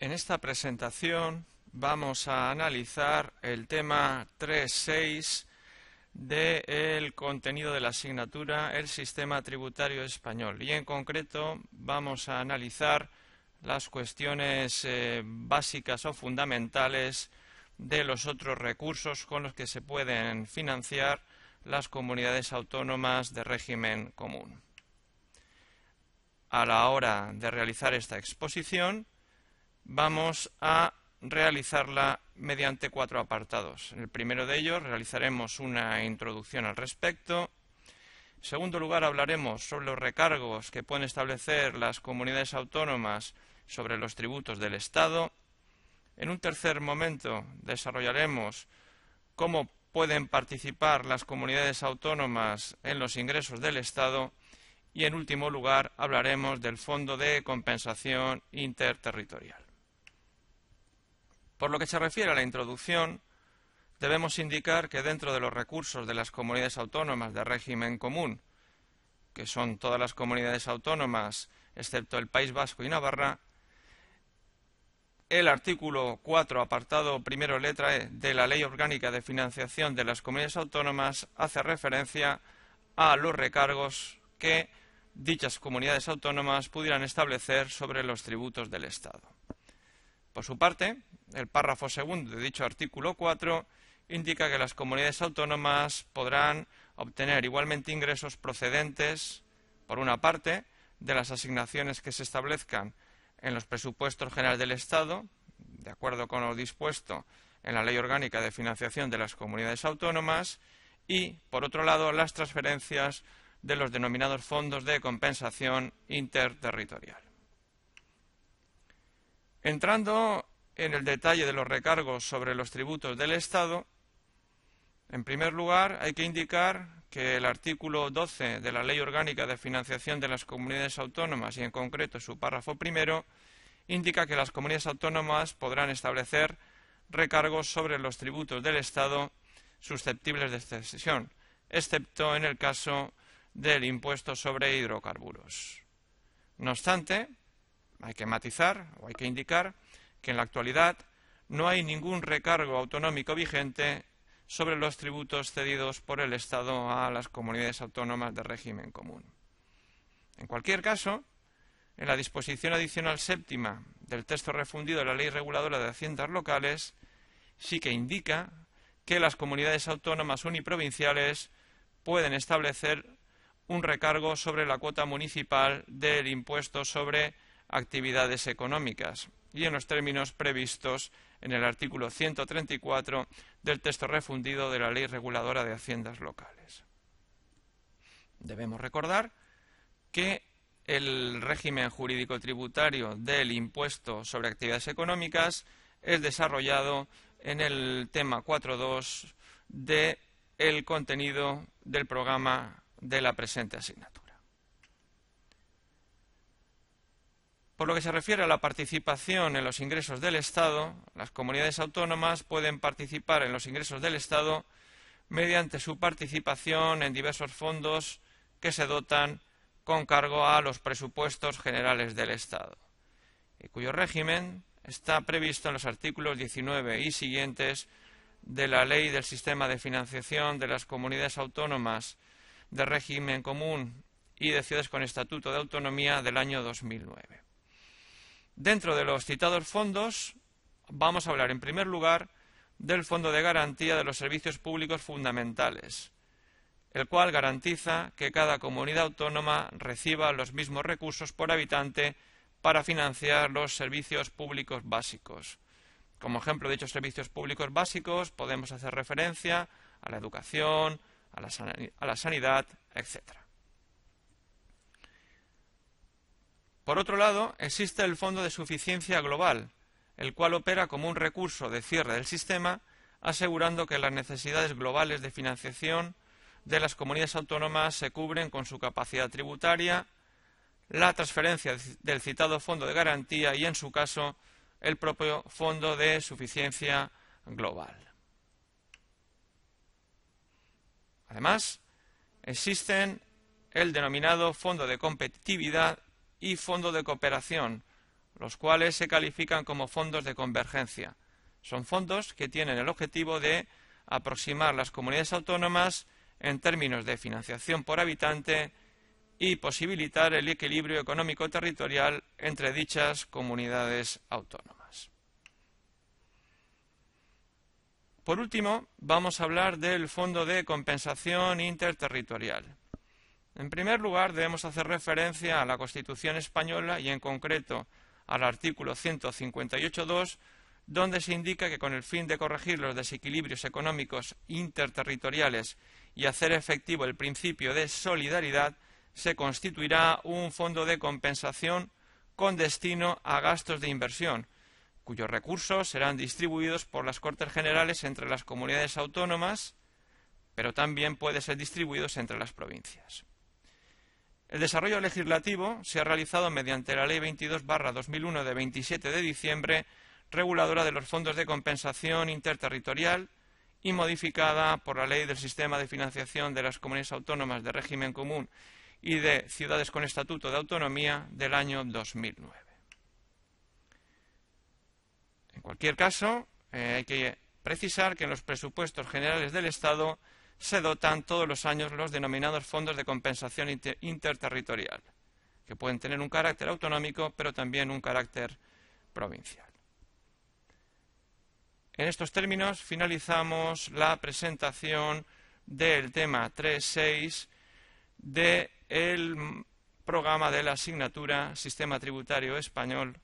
En esta presentación vamos a analizar el tema 3.6 del contenido de la asignatura El Sistema Tributario Español y en concreto vamos a analizar las cuestiones eh, básicas o fundamentales de los otros recursos con los que se pueden financiar las comunidades autónomas de régimen común. A la hora de realizar esta exposición, vamos a realizarla mediante cuatro apartados. En el primero de ellos realizaremos una introducción al respecto. En segundo lugar, hablaremos sobre los recargos que pueden establecer las comunidades autónomas sobre los tributos del Estado. En un tercer momento, desarrollaremos cómo pueden participar las comunidades autónomas en los ingresos del Estado. Y en último lugar, hablaremos del Fondo de Compensación Interterritorial. Por lo que se refiere a la introducción, debemos indicar que dentro de los recursos de las comunidades autónomas de régimen común, que son todas las comunidades autónomas excepto el País Vasco y Navarra, el artículo 4, apartado primero letra E de la Ley Orgánica de Financiación de las Comunidades Autónomas hace referencia a los recargos que dichas comunidades autónomas pudieran establecer sobre los tributos del Estado. Por su parte, el párrafo segundo de dicho artículo 4 indica que las comunidades autónomas podrán obtener igualmente ingresos procedentes, por una parte, de las asignaciones que se establezcan en los presupuestos generales del Estado, de acuerdo con lo dispuesto en la Ley Orgánica de Financiación de las Comunidades Autónomas, y, por otro lado, las transferencias de los denominados fondos de compensación interterritorial. Entrando en el detalle de los recargos sobre los tributos del Estado, en primer lugar hay que indicar que el artículo 12 de la Ley Orgánica de Financiación de las Comunidades Autónomas y en concreto su párrafo primero indica que las comunidades autónomas podrán establecer recargos sobre los tributos del Estado susceptibles de excesión, excepto en el caso del impuesto sobre hidrocarburos. No obstante, hay que matizar o hay que indicar que en la actualidad no hay ningún recargo autonómico vigente sobre los tributos cedidos por el Estado a las comunidades autónomas de régimen común. En cualquier caso, en la disposición adicional séptima del texto refundido de la Ley Reguladora de Haciendas Locales, sí que indica que las comunidades autónomas uniprovinciales pueden establecer un recargo sobre la cuota municipal del impuesto sobre actividades económicas y en los términos previstos en el artículo 134 del texto refundido de la Ley Reguladora de Haciendas Locales. Debemos recordar que el régimen jurídico tributario del impuesto sobre actividades económicas es desarrollado en el tema 4.2 del contenido del programa de la presente asignatura. Por lo que se refiere a la participación en los ingresos del Estado, las comunidades autónomas pueden participar en los ingresos del Estado mediante su participación en diversos fondos que se dotan con cargo a los presupuestos generales del Estado, y cuyo régimen está previsto en los artículos 19 y siguientes de la Ley del Sistema de Financiación de las Comunidades Autónomas de Régimen Común y de Ciudades con Estatuto de Autonomía del año 2009. Dentro de los citados fondos, vamos a hablar en primer lugar del Fondo de Garantía de los Servicios Públicos Fundamentales, el cual garantiza que cada comunidad autónoma reciba los mismos recursos por habitante para financiar los servicios públicos básicos. Como ejemplo de dichos servicios públicos básicos podemos hacer referencia a la educación, a la, sanidad, etcétera. Por otro lado, existe el Fondo de Suficiencia Global, el cual opera como un recurso de cierre del sistema, asegurando que las necesidades globales de financiación de las comunidades autónomas se cubren con su capacidad tributaria, la transferencia del citado fondo de garantía y, en su caso, el propio Fondo de Suficiencia Global. Además, existen el denominado Fondo de Competitividad y Fondo de Cooperación, los cuales se califican como fondos de convergencia. Son fondos que tienen el objetivo de aproximar las comunidades autónomas en términos de financiación por habitante y posibilitar el equilibrio económico territorial entre dichas comunidades autónomas. Por último, vamos a hablar del Fondo de Compensación Interterritorial. En primer lugar, debemos hacer referencia a la Constitución española y, en concreto, al artículo 158.2, donde se indica que con el fin de corregir los desequilibrios económicos interterritoriales y hacer efectivo el principio de solidaridad, se constituirá un fondo de compensación con destino a gastos de inversión, cuyos recursos serán distribuidos por las Cortes Generales entre las comunidades autónomas, pero también pueden ser distribuidos entre las provincias. El desarrollo legislativo se ha realizado mediante la Ley 22-2001 de 27 de diciembre, reguladora de los fondos de compensación interterritorial y modificada por la Ley del Sistema de Financiación de las Comunidades Autónomas de Régimen Común y de ciudades con estatuto de autonomía del año 2009. En cualquier caso, eh, hay que precisar que en los presupuestos generales del Estado se dotan todos los años los denominados fondos de compensación interterritorial, que pueden tener un carácter autonómico, pero también un carácter provincial. En estos términos finalizamos la presentación del tema 3.6 del programa de la asignatura Sistema Tributario Español